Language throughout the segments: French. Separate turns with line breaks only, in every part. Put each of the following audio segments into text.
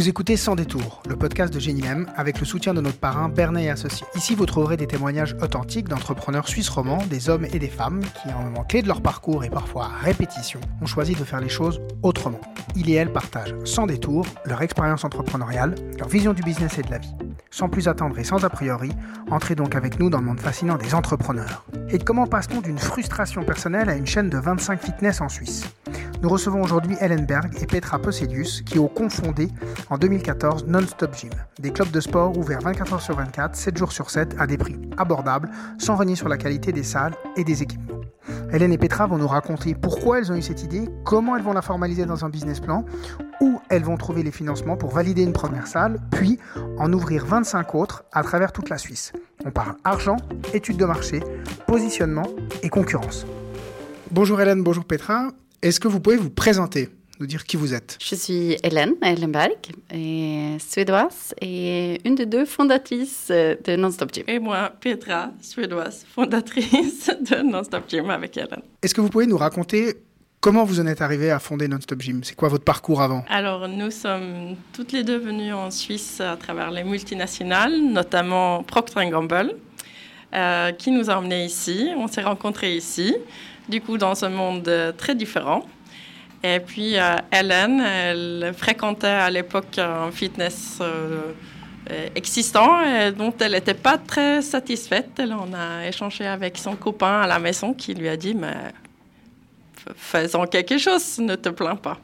Vous écoutez Sans détour, le podcast de Génilem avec le soutien de notre parrain Bernet et Associés. Ici, vous trouverez des témoignages authentiques d'entrepreneurs suisses romans, des hommes et des femmes qui, en un moment clé de leur parcours et parfois à répétition, ont choisi de faire les choses autrement. Il et elle partagent sans détour leur expérience entrepreneuriale, leur vision du business et de la vie. Sans plus attendre et sans a priori, entrez donc avec nous dans le monde fascinant des entrepreneurs. Et comment passe-t-on d'une frustration personnelle à une chaîne de 25 fitness en Suisse? Nous recevons aujourd'hui Hélène Berg et Petra Posedius qui ont confondé en 2014 Non-Stop Gym, des clubs de sport ouverts 24 heures sur 24, 7 jours sur 7 à des prix abordables, sans renier sur la qualité des salles et des équipements. Hélène et Petra vont nous raconter pourquoi elles ont eu cette idée, comment elles vont la formaliser dans un business plan, où elles vont trouver les financements pour valider une première salle, puis en ouvrir 25 autres à travers toute la Suisse. On parle argent, études de marché, positionnement et concurrence. Bonjour Hélène, bonjour Petra. Est-ce que vous pouvez vous présenter, nous dire qui vous êtes?
Je suis Hélène Ellenberg, et suédoise et une des deux fondatrices de Non-Stop Gym.
Et moi, Petra, suédoise, fondatrice de Non-Stop Gym avec Hélène.
Est-ce que vous pouvez nous raconter Comment vous en êtes arrivé à fonder Non-Stop Gym? C'est quoi votre parcours avant?
Alors, nous sommes toutes les deux venues en Suisse à travers les multinationales, notamment Procter Gamble, euh, qui nous a emmenés ici. On s'est rencontrés ici du coup, dans un monde euh, très différent. Et puis, euh, Hélène, elle fréquentait à l'époque un fitness euh, existant dont elle n'était pas très satisfaite. Elle en a échangé avec son copain à la maison qui lui a dit, mais faisons quelque chose, ne te plains pas.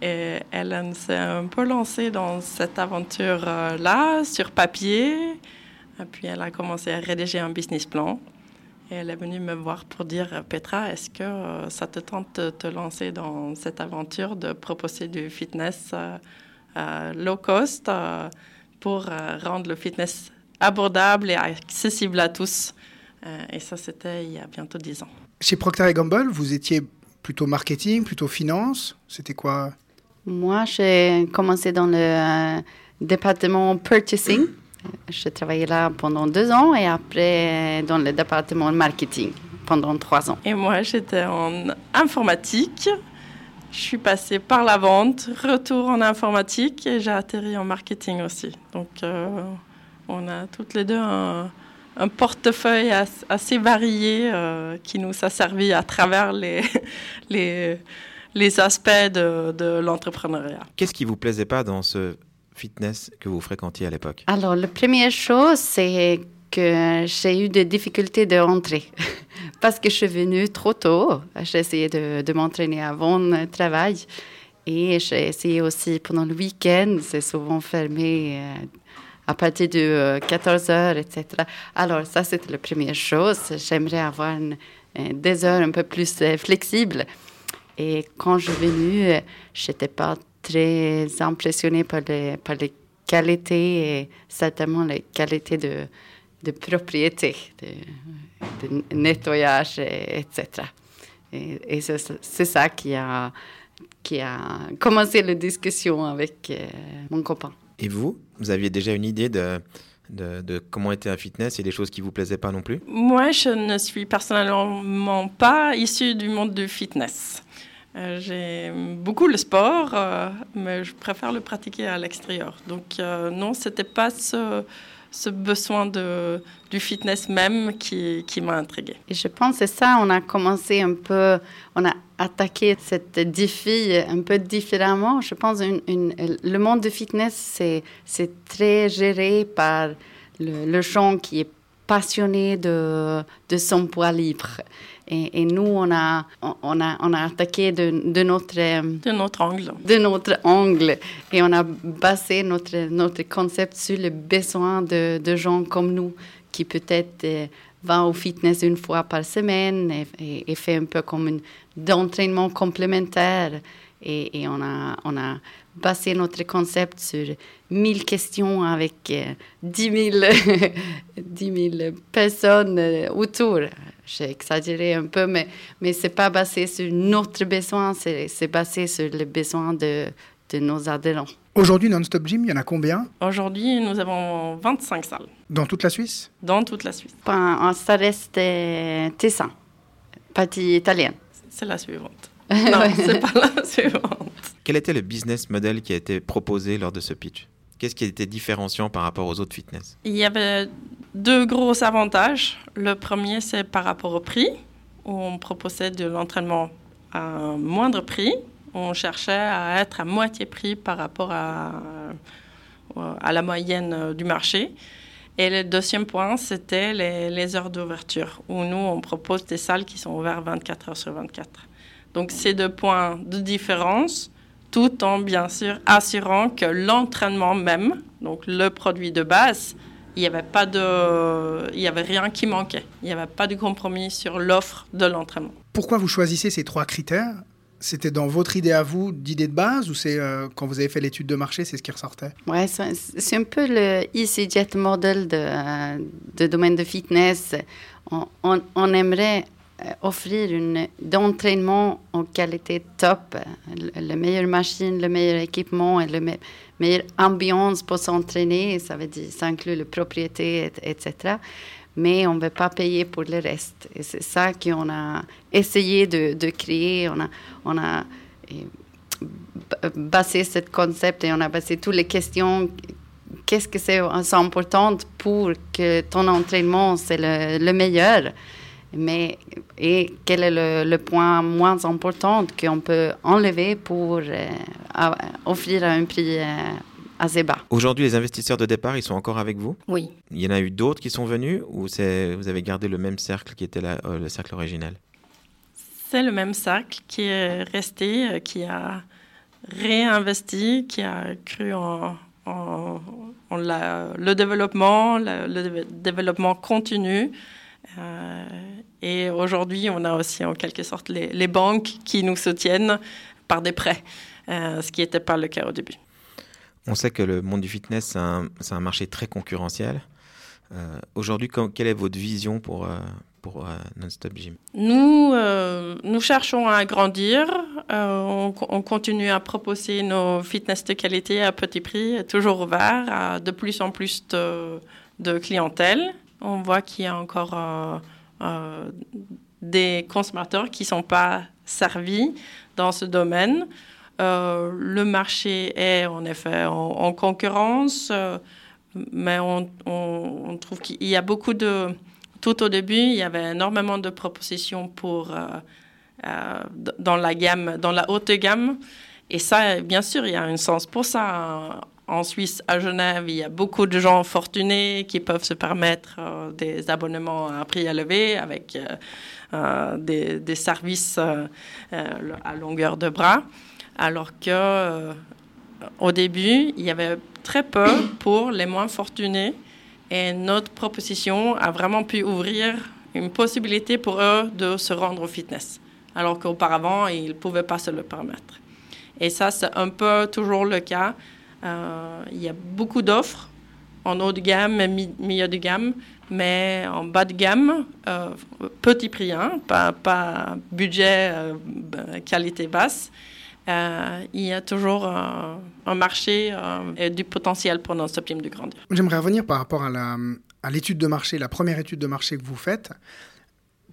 Et Hélène s'est un peu lancée dans cette aventure-là, sur papier. Et puis, elle a commencé à rédiger un business plan. Et elle est venue me voir pour dire, Petra, est-ce que euh, ça te tente de te lancer dans cette aventure de proposer du fitness euh, euh, low cost pour rendre le fitness abordable et accessible à tous Et ça, c'était il y a bientôt dix ans.
Chez Procter Gamble, vous étiez plutôt marketing, plutôt finance C'était quoi?
Moi, j'ai commencé dans le département purchasing. J'ai travaillé là pendant deux ans et après dans le département marketing pendant trois ans.
Et moi, j'étais en informatique. Je suis passée par la vente, retour en informatique et j'ai atterri en marketing aussi. Donc, euh, on a toutes les deux un, portefeuille assez varié euh, qui nous a servi à travers les, les, les aspects de, de l'entrepreneuriat.
Qu'est-ce qui vous plaisait pas dans ce fitness que vous fréquentiez à l'époque
Alors, la première chose, c'est que j'ai eu des difficultés de rentrer parce que je suis venue trop tôt. J'ai essayé de, m'entraîner avant le travail et j'ai essayé aussi pendant le week-end. C'est souvent fermé euh, à partir de 14 euh, heures, etc. Alors, ça, c'était la première chose. J'aimerais avoir des heures un peu plus euh, flexibles. Et quand je suis venue, je n'étais pas très impressionnée par les, par les qualités et certainement les qualités de, de propriété, de, nettoyage, etc. Et, c'est ça qui a, qui a commencé la discussion avec euh, mon copain.
Et vous, vous aviez déjà une idée de, de, de, comment était un fitness et des choses qui vous plaisaient pas non plus?
Moi, je ne suis personnellement pas issue du monde du fitness. Euh, j'aime beaucoup le sport, euh, mais je préfère le pratiquer à l'extérieur. Donc euh, non, c'était pas ce, besoin du fitness même qui, m'a intriguée.
Et je pense que c'est ça, on a commencé un peu, on a attaqué cette défi un peu différemment. Je pense une, une, le monde du fitness, c'est très géré par le, le gens qui est passionné de son poids libre. Et, nous, on a, on a, on a attaqué de, de, notre,
de notre angle.
De notre angle. Et on a basé notre, notre concept sur les besoins de, de gens comme nous qui peut-être euh, vont au fitness une fois par semaine et, et, fait un peu comme un entraînement complémentaire. Et, et, on, a, on a basé notre concept sur 1000 questions avec 10 000, 10 000 personnes euh, autour j'ai exagéré un peu, mais, mais ce n'est pas basé sur notre besoin, c'est basé sur les besoins de, de nos adhérents.
Aujourd'hui, Non-Stop Gym, il y en a combien?
Aujourd'hui, nous avons 25 salles.
Dans toute la Suisse?
Dans toute la Suisse.
ça reste Tessin, partie italienne.
C'est la suivante. non, c'est pas la suivante.
Quel était le business model qui a été proposé lors de ce pitch? Qu'est-ce qui était différenciant par rapport aux autres fitness?
Il y avait deux gros avantages. Le premier, c'est par rapport au prix, où on proposait de l'entraînement à moindre prix. On cherchait à être à moitié prix par rapport à, à la moyenne du marché. Et le deuxième point, c'était les, les, heures d'ouverture, où nous, on propose des salles qui sont ouvertes 24 heures sur 24. Donc, ces deux points de différence tout en bien sûr assurant que l'entraînement même, donc le produit de base, il n'y avait pas de, il y avait rien qui manquait. Il n'y avait pas de compromis sur l'offre de l'entraînement.
Pourquoi vous choisissez ces trois critères? C'était dans votre idée à vous d'idée de base ou c'est euh, quand vous avez fait l'étude de marché, c'est ce qui ressortait?
Ouais, c'est un peu le EasyJet model de, de domaine de fitness. On, on, on aimerait euh, offrir une d'entraînement en qualité top, la meilleure machine, le meilleur équipement et la meilleure ambiance pour s'entraîner. Ça veut dire, ça inclut la propriété, etc. Mais on ne veut pas payer pour le reste. Et c'est ça qu'on a essayé de, créer. On a, on a basé ce concept et on a basé toutes les questions qu'est-ce que c'est important pour que ton entraînement c'est le meilleur? Mais et quel est le, point moins important qu'on peut enlever pour euh, offrir un prix euh, assez bas?
Aujourd'hui, les investisseurs de départ, ils sont encore avec vous?
Oui.
Il y en a eu d'autres qui sont venus ou vous avez gardé le même cercle qui était euh, le cercle original?
C'est le même cercle qui est resté, qui a réinvesti, qui a cru en, le développement, le, développement continu. Et aujourd'hui, on a aussi en quelque sorte les, banques qui nous soutiennent par des prêts, euh, ce qui n'était pas le cas au début.
On sait que le monde du fitness, c'est un, marché très concurrentiel. Euh, aujourd'hui, quelle est votre vision pour, euh, pour Non-Stop Gym?
Nous, nous cherchons à grandir. On, on, continue à proposer nos fitness de qualité à petit prix, toujours ouvert à de plus en plus de, de clientèle. On voit qu'il y a encore euh, des consommateurs qui ne sont pas servis dans ce domaine. Euh, le marché est en effet en, concurrence, euh, mais on, on, trouve qu'il y a beaucoup de... Tout au début, il y avait énormément de propositions pour, dans la gamme, dans la haute gamme. Et ça, bien sûr, il y a un sens pour ça en Suisse, à Genève, il y a beaucoup de gens fortunés qui peuvent se permettre euh, des abonnements à prix élevé avec euh, euh, des, services à longueur de bras, alors que au début, il y avait très peu pour les moins fortunés et notre proposition a vraiment pu ouvrir une possibilité pour eux de se rendre au fitness, alors qu'auparavant, ils ne pouvaient pas se le permettre. Et ça, c'est un peu toujours le cas il y a beaucoup d'offres en haut de gamme, milieu de gamme, mais en bas de gamme, euh, petit prix, hein, pas, budget euh, qualité basse. il y a toujours un marché et du potentiel pour notre team de grandir.
J'aimerais revenir par rapport à l'étude de marché, la première étude de marché que vous faites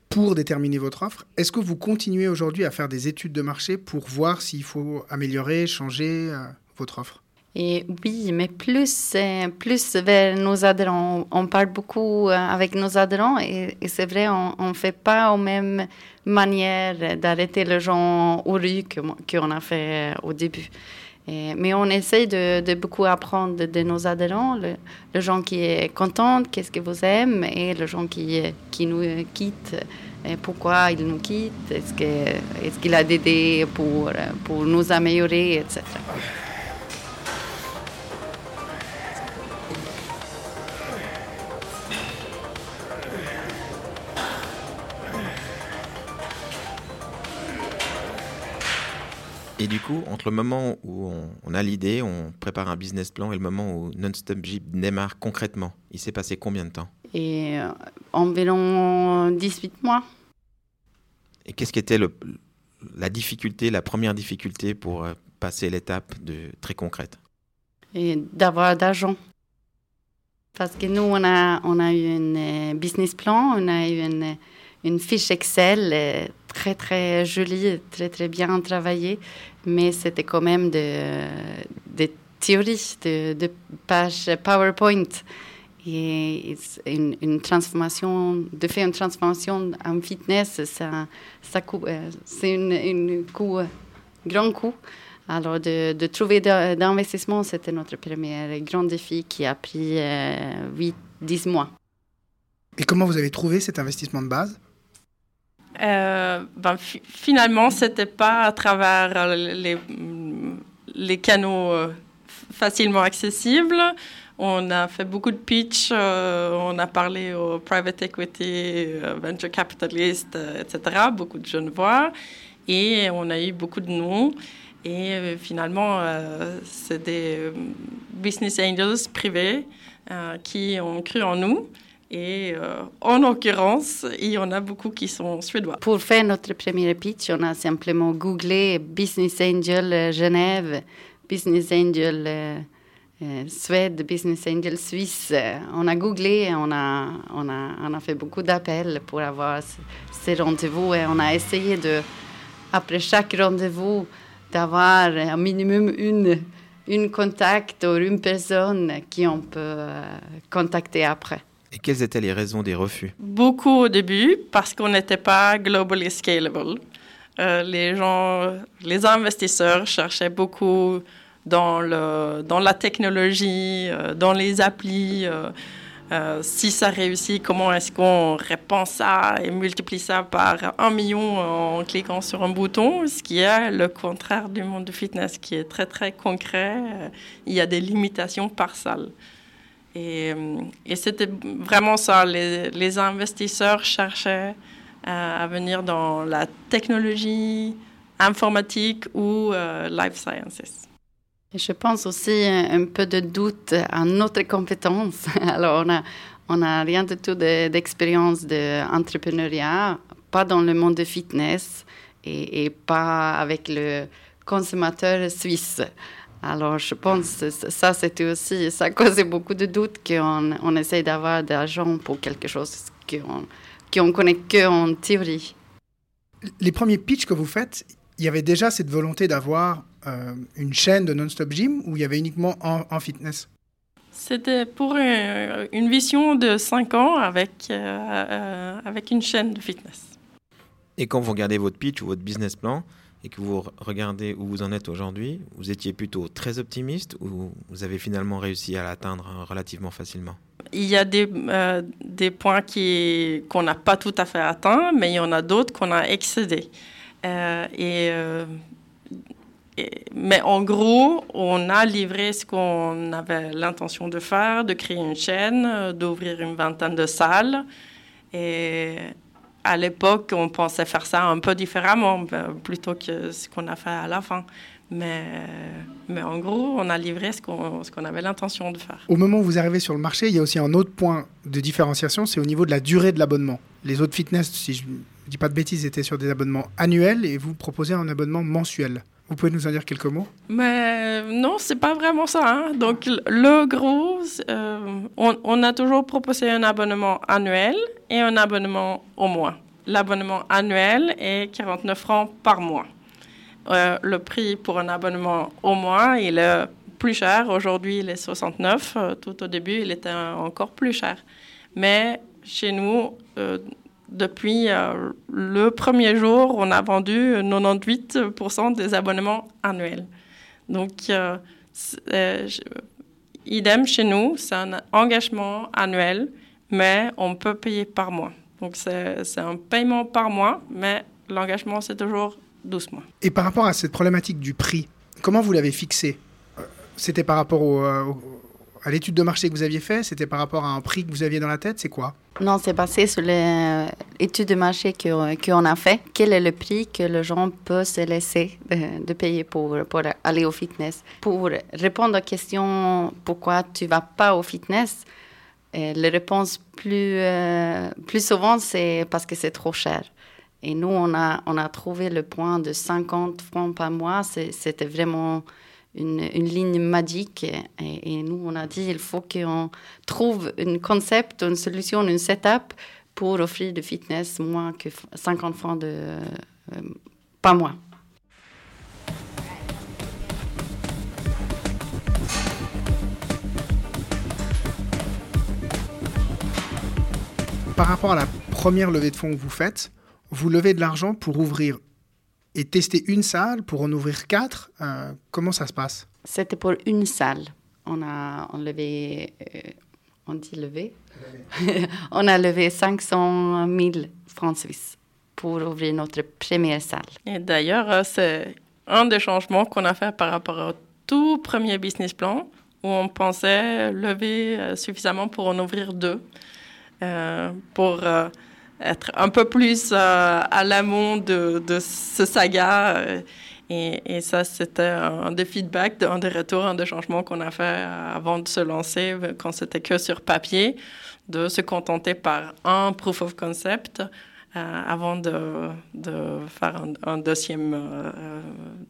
pour déterminer votre offre. Est-ce que vous continuez aujourd'hui à faire des études de marché pour voir s'il faut améliorer, changer votre offre?
Et oui, mais plus, euh, plus vers nos adhérents. On parle beaucoup euh, avec nos adhérents et, c'est vrai, on ne fait pas aux mêmes manières d'arrêter les gens au rue qu'on a fait euh, au début. mais on essaye de, beaucoup apprendre de, nos adhérents, le, gens qui est content, qu'est-ce que vous aimez, et le gens qui, qui nous quittent, et pourquoi ils nous quittent, est-ce qu'il est a des pour, pour nous améliorer, etc.
Et du coup, entre le moment où on, a l'idée, on prépare un business plan et le moment où Non-Stop Jeep démarre concrètement, il s'est passé combien de temps?
Et euh, environ 18 mois.
Et qu'est-ce qui était le, la difficulté, la première difficulté pour euh, passer l'étape de, très concrète?
Et d'avoir d'argent. Parce que nous, on a, on a eu un euh, business plan, on a eu une une fiche Excel euh, très, très jolie, très, très bien travaillée, mais c'était quand même des de théories, de, de pages PowerPoint. Et une, transformation, de faire une transformation en fitness, ça, ça euh, c'est un grand coup. Alors, de, de trouver d'investissement, c'était notre premier grand défi qui a pris 8-10 mois.
Et comment vous avez trouvé cet investissement de base?
Euh, ben, Finalement, ce n'était pas à travers euh, les, canaux euh, facilement accessibles. On a fait beaucoup de pitch, on a parlé aux private equity, venture capitalists, etc., beaucoup de jeunes voix, et on a eu beaucoup de noms. Et finalement, c'est des business angels privés qui ont cru en nous et euh, en l'occurrence, il y en a beaucoup qui sont suédois.
Pour faire notre premier pitch, on a simplement googlé Business Angel euh, Genève, Business Angel euh, Suède, Business Angel Suisse. On a googlé, on a, fait beaucoup d'appels pour avoir ces rendez-vous et on a essayé après chaque rendez-vous, d'avoir un minimum une, une contact ou une personne qui on peut contacter après.
Et quelles étaient les raisons des refus
Beaucoup au début, parce qu'on n'était pas globally scalable. Euh, les gens, les investisseurs cherchaient beaucoup dans, le, dans la technologie, euh, dans les applis. Euh, si ça réussit, comment est-ce qu'on répand ça et multiplie ça par un million en cliquant sur un bouton, ce qui est le contraire du monde du fitness, qui est très très concret. Il y a des limitations par salle. Et, et c'était vraiment ça. Les, investisseurs cherchaient à, venir dans la technologie, informatique ou euh, life sciences.
je pense aussi un, peu de doute à notre compétence. Alors, on n'a rien du tout d'expérience d'entrepreneuriat, pas dans le monde de fitness et pas avec le consommateur suisse. Alors, je pense que ça, c'était aussi, ça causait beaucoup de doutes qu'on on essaye d'avoir de l'argent pour quelque chose qu'on qu connaît qu'en théorie.
Les premiers pitchs que vous faites, il y avait déjà cette volonté d'avoir euh, une chaîne de non-stop gym ou il y avait uniquement en, fitness?
C'était pour une, vision de 5 ans avec, euh, euh, avec une chaîne de fitness.
Et quand vous regardez votre pitch ou votre business plan, et que vous regardez où vous en êtes aujourd'hui, vous étiez plutôt très optimiste ou vous avez finalement réussi à l'atteindre euh, relativement facilement?
Il y a des, euh, des points qu'on n'a pas tout à fait atteints, mais il y en a d'autres qu'on a excédés. Euh, et, mais en gros, on a livré ce qu'on avait l'intention de faire, de créer une chaîne, d'ouvrir une vingtaine de salles. À l'époque, on pensait faire ça un peu différemment, ben, plutôt que ce qu'on a fait à la fin. Mais, mais en gros, on a livré ce qu'on qu'on avait l'intention de faire.
Au moment où vous arrivez sur le marché, il y a aussi un autre point de différenciation, c'est au niveau de la durée de l'abonnement. Les autres fitness, si je ne dis pas de bêtises, étaient sur des abonnements annuels et vous proposez un abonnement mensuel. Vous pouvez nous en dire quelques mots?
Mais non, c'est pas vraiment ça. Hein. Donc le gros, euh, on, a toujours proposé un abonnement annuel et un abonnement au mois. L'abonnement annuel est 49 francs par mois. Euh, le prix pour un abonnement au mois, il est plus cher. Aujourd'hui, il est 69. Euh, tout au début, il était encore plus cher. Mais chez nous, depuis euh, le premier jour, on a vendu 98% des abonnements annuels. Donc, euh, euh, idem chez nous, c'est un engagement annuel, mais on peut payer par mois. Donc, c'est un paiement par mois, mais l'engagement, c'est toujours 12 mois.
Et par rapport à cette problématique du prix, comment vous l'avez fixé? C'était par rapport au, à l'étude de marché que vous aviez fait C'était par rapport à un prix que vous aviez dans la tête C'est quoi?
Non, c'est basé sur l'étude de marché qu'on a fait. Quel est le prix que le gens peut se laisser de, payer pour, pour aller au fitness? Pour répondre à la question pourquoi tu vas pas au fitness, euh, la réponse plus, euh, plus souvent, c'est parce que c'est trop cher. Et nous, on a, on a trouvé le point de 50 francs par mois. C'était vraiment une, ligne magique. Et, nous, on a dit, il faut qu'on trouve un concept, une solution, une setup pour offrir de fitness moins que 50 francs de, euh, pas moins.
Par rapport à la première levée de fonds que vous faites, vous levez de l'argent pour ouvrir et tester une salle, pour en ouvrir quatre. Euh, comment ça se passe?
C'était pour une salle. On a on levé, euh, on dit levé, on a levé 500 000 francs suisses pour ouvrir notre première salle.
Et d'ailleurs, euh, c'est un des changements qu'on a fait par rapport au tout premier business plan où on pensait lever suffisamment pour en ouvrir deux. pour être un peu plus à l'amont de, ce saga. Et, et, ça, c'était un des feedbacks, un des retours, un des changements qu'on a fait avant de se lancer, quand c'était que sur papier, de se contenter par un proof of concept euh, avant de, faire un, deuxième euh,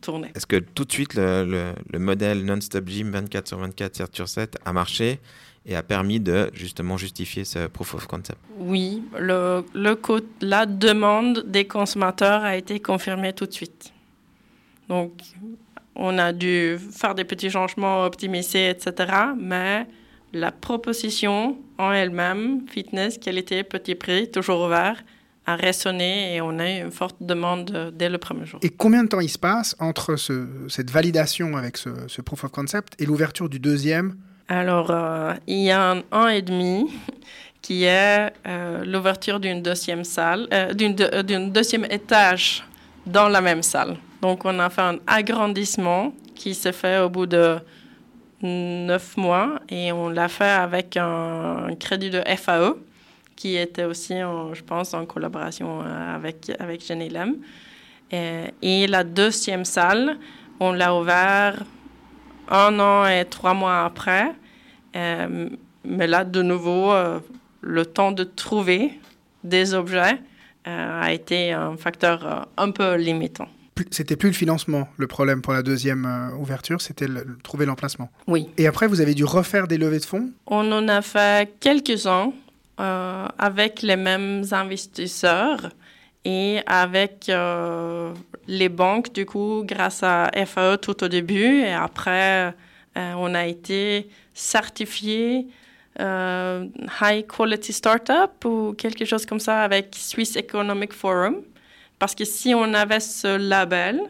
tournée.
Est-ce que tout de suite, le, le modèle non-stop gym 24 sur 24, 7 sur 7 a marché? Et a permis de justement justifier ce proof of concept.
Oui, le, le, la demande des consommateurs a été confirmée tout de suite. Donc, on a dû faire des petits changements, optimiser, etc. Mais la proposition en elle-même, fitness, qualité, petit prix, toujours ouvert, a résonné et on a eu une forte demande dès le premier jour.
Et combien de temps il se passe entre ce, cette validation avec ce, ce proof of concept et l'ouverture du deuxième
alors, euh, il y a un an et demi qui est euh, l'ouverture d'une deuxième salle, euh, d'une deuxième étage dans la même salle. Donc, on a fait un agrandissement qui s'est fait au bout de neuf mois et on l'a fait avec un, crédit de FAE qui était aussi, je pense, en collaboration avec, avec Jenny Lem. Et, et la deuxième salle, on l'a ouvert un an et trois mois après. Euh, mais là, de nouveau, euh, le temps de trouver des objets euh, a été un facteur un peu limitant.
C'était plus le financement, le problème pour la deuxième ouverture, c'était trouver l'emplacement.
Oui.
Et après, vous avez dû refaire des levées de fonds?
On en a fait quelques-uns avec les mêmes investisseurs et avec les banques, du coup, grâce à FAE tout au début. Et après, on a été certifié euh, High Quality Startup ou quelque chose comme ça avec Swiss Economic Forum. Parce que si on avait ce label,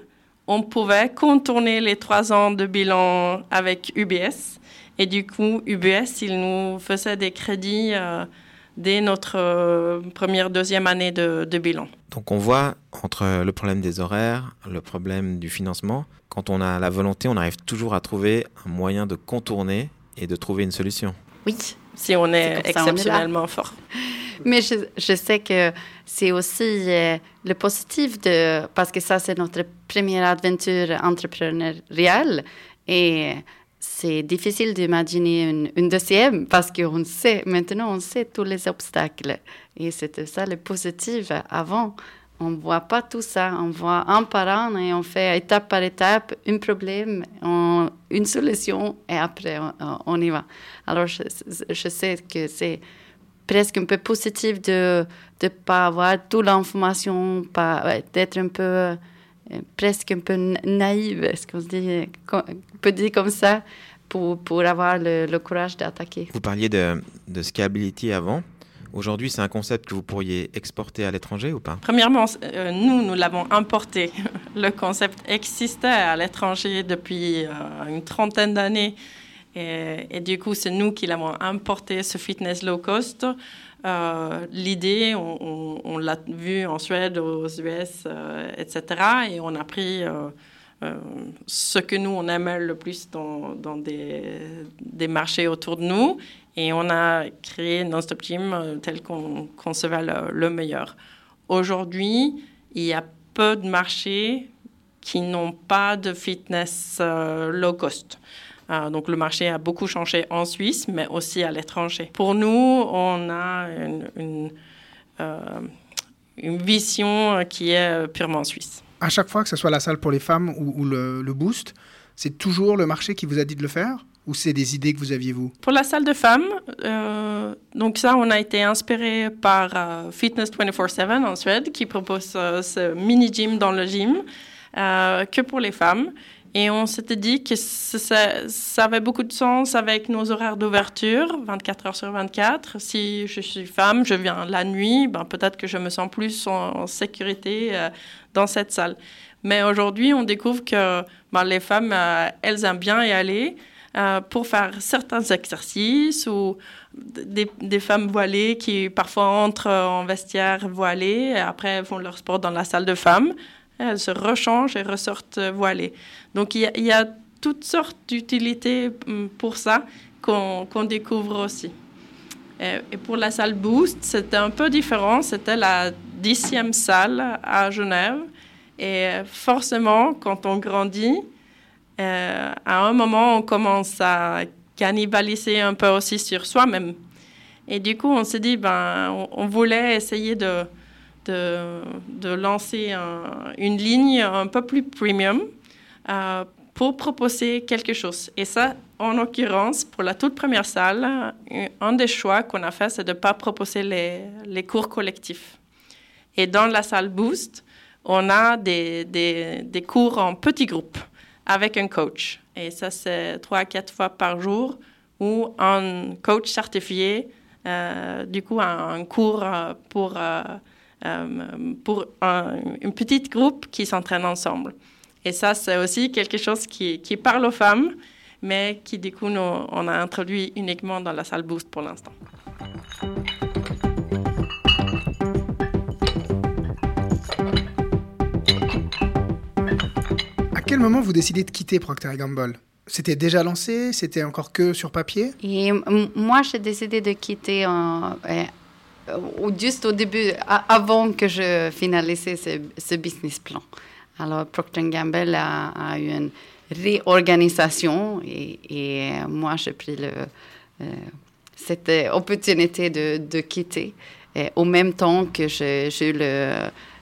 on pouvait contourner les trois ans de bilan avec UBS. Et du coup, UBS, il nous faisait des crédits euh, dès notre euh, première, deuxième année de, de, bilan.
Donc on voit entre le problème des horaires, le problème du financement, quand on a la volonté, on arrive toujours à trouver un moyen de contourner et de trouver une solution.
Oui.
Si on est, exceptionnellement fort.
Mais je, je, sais que c'est aussi euh, le positif de, parce que ça, c'est notre première aventure entrepreneuriale et c'est difficile d'imaginer une, deuxième parce qu'on sait, maintenant on sait tous les obstacles. Et c'était ça le positif avant on ne voit pas tout ça. On voit un par un et on fait étape par étape un problème, une solution et après on, y va. Alors je, sais que c'est presque un peu positif de ne pas avoir toute l'information, d'être un peu presque un peu naïve, est-ce qu'on dit, peut dire comme ça, pour, pour avoir le, courage d'attaquer.
Vous parliez de, de scalability avant. Aujourd'hui, c'est un concept que vous pourriez exporter à l'étranger ou pas?
Premièrement, euh, nous, nous l'avons importé. Le concept existait à l'étranger depuis euh, une trentaine d'années. Et, du coup, c'est nous qui l'avons importé, ce fitness low cost. Euh, l'idée, on, l'a vu en Suède, aux US, etc. Et on a pris ce que nous, on aimait le plus dans, des, marchés autour de nous et on a créé Non-Stop Gym euh, tel qu'on concevait le, le meilleur. Aujourd'hui, il y a peu de marchés qui n'ont pas de fitness euh, low cost. Euh, donc le marché a beaucoup changé en Suisse, mais aussi à l'étranger. Pour nous, on a une, une, une, vision qui est purement suisse.
À chaque fois, que ce soit la salle pour les femmes ou, ou le, le, boost, c'est toujours le marché qui vous a dit de le faire ou c'est des idées que vous aviez vous?
Pour la salle de femmes, euh, donc ça, on a été inspiré par euh, Fitness 24/7 en Suède, qui propose euh, ce mini gym dans le gym que pour les femmes. Et on s'était dit que ça, avait beaucoup de sens avec nos horaires d'ouverture, 24 heures sur 24. Si je suis femme, je viens la nuit, ben peut-être que je me sens plus en, sécurité dans cette salle. Mais aujourd'hui, on découvre que ben, les femmes, elles aiment bien y aller. Euh, pour faire certains exercices ou des, femmes voilées qui parfois entrent en vestiaire voilées et après font leur sport dans la salle de femmes. Elles se rechangent et ressortent voilées. Donc il y a, toutes sortes d'utilités hum, pour ça qu'on découvre aussi. Et, pour la salle Boost, c'était un peu différent. C'était la dixième salle à Genève. Et forcément, quand on grandit, euh, à un moment, on commence à cannibaliser un peu aussi sur soi-même. Et du coup, on s'est dit, ben, on, voulait essayer de, de, lancer une ligne un peu plus premium euh, pour proposer quelque chose. Et ça, en l'occurrence, pour la toute première salle, un des choix qu'on a fait, c'est de ne pas proposer les, les, cours collectifs. Et dans la salle Boost, on a des, des, des cours en petits groupes avec un coach. Et ça, c'est trois à quatre fois par jour ou un coach certifié, euh, du coup, un, cours euh, pour, euh, pour un, une petite groupe qui s'entraîne ensemble. Et ça, c'est aussi quelque chose qui, qui, parle aux femmes, mais qui, du coup, nous, on a introduit uniquement dans la salle Boost pour l'instant.
quel moment vous décidez de quitter Procter Gamble? C'était déjà lancé? C'était encore que sur papier?
Et moi, j'ai décidé de quitter en, euh, juste au début, avant que je finalise ce, business plan. Alors, Procter Gamble a, eu une réorganisation et, moi, j'ai pris euh, cette opportunité de, quitter. Au même temps que j'ai eu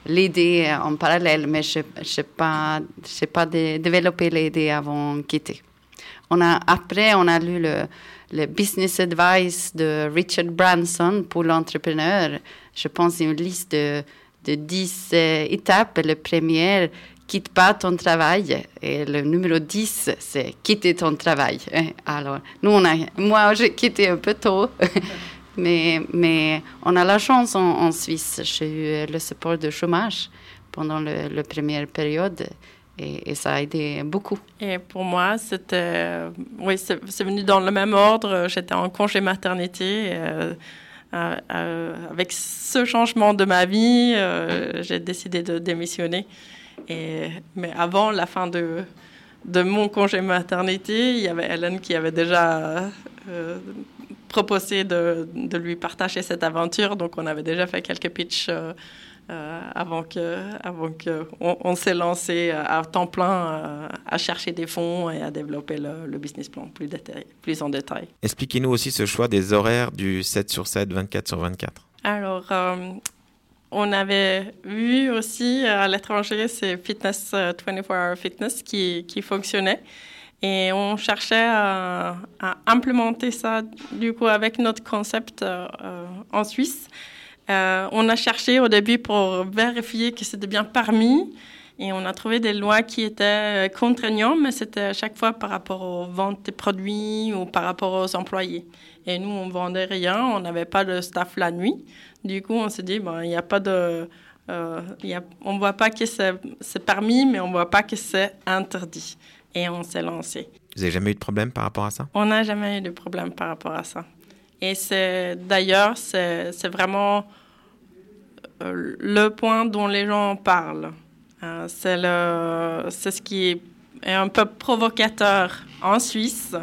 l'idée en parallèle, mais je n'ai pas, développé l'idée avant de quitter. Après, on a lu le, le Business Advice de Richard Branson pour l'entrepreneur. Je pense une liste de, de 10 euh, étapes. Le premier, quitte pas ton travail. Et le numéro 10, c'est quitter ton travail. Alors, nous, on a, moi, j'ai quitté un peu tôt. Mais, mais on a la chance en, Suisse. J'ai eu le support de chômage pendant la première période. Et, ça a aidé beaucoup.
Et pour moi, c'était, oui, c'est venu dans le même ordre. J'étais en congé maternité. Euh, euh, euh, avec ce changement de ma vie, j'ai décidé de démissionner. Et, mais avant la fin de, de mon congé maternité, il y avait Hélène qui avait déjà proposé de, de, lui partager cette aventure. Donc, on avait déjà fait quelques pitchs euh, euh, avant que, avant que on, s'est lancé à temps plein euh, à chercher des fonds et à développer le, business plan plus, plus en détail.
Expliquez-nous aussi ce choix des horaires du 7 sur 7, 24 sur 24.
Alors, on avait vu aussi à l'étranger ces fitness 24 hour fitness qui, qui fonctionnaient. Et on cherchait à, implémenter ça, du coup, avec notre concept euh, en Suisse. Euh, on a cherché au début pour vérifier que c'était bien permis. Et on a trouvé des lois qui étaient contraignantes, mais c'était à chaque fois par rapport aux ventes des produits ou par rapport aux employés. Et nous, on vendait rien, on n'avait pas de staff la nuit. Du coup, on s'est dit, bon, il n'y a pas de... Euh, on ne voit pas que c'est permis, mais on ne voit pas que c'est interdit et on s'est lancé.
Vous n'avez jamais eu de problème par rapport à ça?
On n'a jamais eu de problème par rapport à ça. Et c'est d'ailleurs, c'est vraiment euh, le point dont les gens parlent. Euh, c'est ce qui est un peu provocateur en Suisse.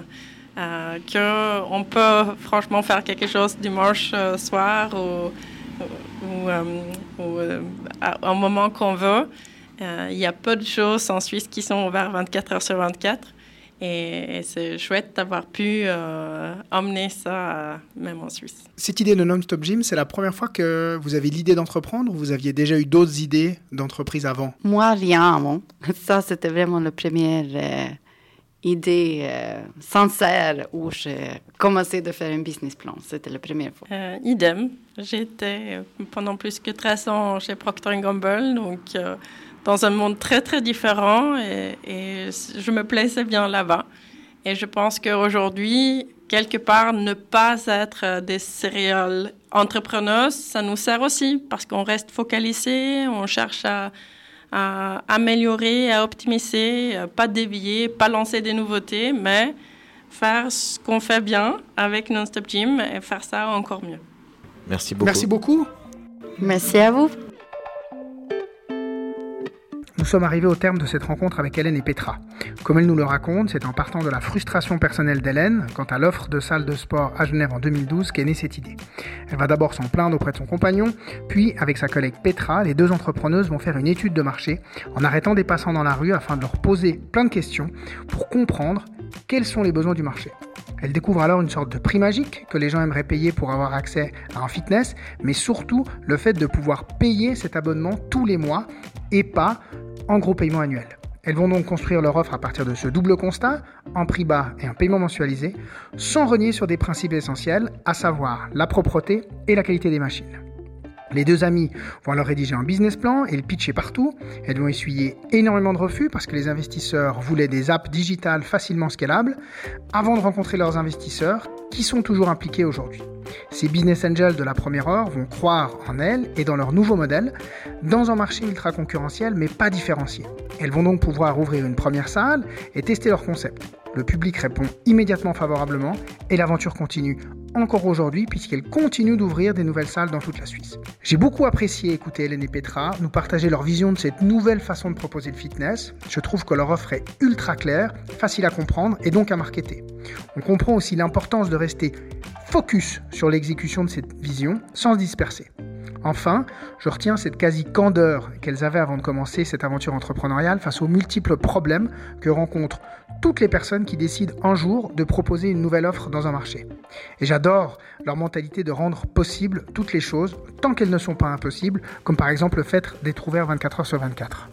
Euh, qu'on peut franchement faire quelque chose dimanche euh, soir ou, ou, moment qu'on veut. Euh, il y a peu de choses en Suisse qui sont ouvertes 24 heures sur 24. Et, c'est chouette d'avoir pu euh, emmener ça euh, même en Suisse.
Cette idée de Non-Stop Gym, c'est la première fois que vous avez l'idée d'entreprendre ou vous aviez déjà eu d'autres idées d'entreprise avant?
Moi, rien avant. Ça, c'était vraiment la première idée euh, sincère où j'ai commencé à faire un business plan. C'était la première fois.
Euh, idem. J'étais pendant plus que 13 ans chez Procter Gamble, donc dans un monde très très différent et, et je me plaisais bien là-bas. Et je pense qu'aujourd'hui, quelque part, ne pas être des serial entrepreneurs, ça nous sert aussi parce qu'on reste focalisé, on cherche à, améliorer, à optimiser, pas dévier, pas lancer des nouveautés, mais faire ce qu'on fait bien avec Non-Stop Gym et faire ça encore mieux.
Merci beaucoup.
Merci beaucoup.
Merci à vous.
Nous sommes arrivés au terme de cette rencontre avec Hélène et Petra. Comme elle nous le raconte, c'est en partant de la frustration personnelle d'Hélène quant à l'offre de salle de sport à Genève en 2012 qu'est née cette idée. Elle va d'abord s'en plaindre auprès de son compagnon, puis avec sa collègue Petra, les deux entrepreneuses vont faire une étude de marché en arrêtant des passants dans la rue afin de leur poser plein de questions pour comprendre quels sont les besoins du marché. Elle découvre alors une sorte de prix magique que les gens aimeraient payer pour avoir accès à un fitness, mais surtout le fait de pouvoir payer cet abonnement tous les mois et pas en gros paiement annuel. Elles vont donc construire leur offre à partir de ce double constat, un prix bas et un paiement mensualisé, sans renier sur des principes essentiels, à savoir la propreté et la qualité des machines. Les deux amis vont alors rédiger un business plan et le pitcher partout. Elles vont essuyer énormément de refus parce que les investisseurs voulaient des apps digitales facilement scalables avant de rencontrer leurs investisseurs qui sont toujours impliqués aujourd'hui. Ces business angels de la première heure vont croire en elles et dans leur nouveau modèle dans un marché ultra concurrentiel mais pas différencié. Elles vont donc pouvoir ouvrir une première salle et tester leur concept. Le public répond immédiatement favorablement et l'aventure continue encore aujourd'hui puisqu'elle continue d'ouvrir des nouvelles salles dans toute la Suisse. J'ai beaucoup apprécié écouter Hélène et Petra nous partager leur vision de cette nouvelle façon de proposer le fitness. Je trouve que leur offre est ultra claire, facile à comprendre et donc à marketer. On comprend aussi l'importance de rester focus sur l'exécution de cette vision sans se disperser. Enfin, je retiens cette quasi-candeur qu'elles avaient avant de commencer cette aventure entrepreneuriale face aux multiples problèmes que rencontrent toutes les personnes qui décident un jour de proposer une nouvelle offre dans un marché. Et j'adore leur mentalité de rendre possible toutes les choses tant qu'elles ne sont pas impossibles, comme par exemple le fait d'être ouvert 24 heures sur 24.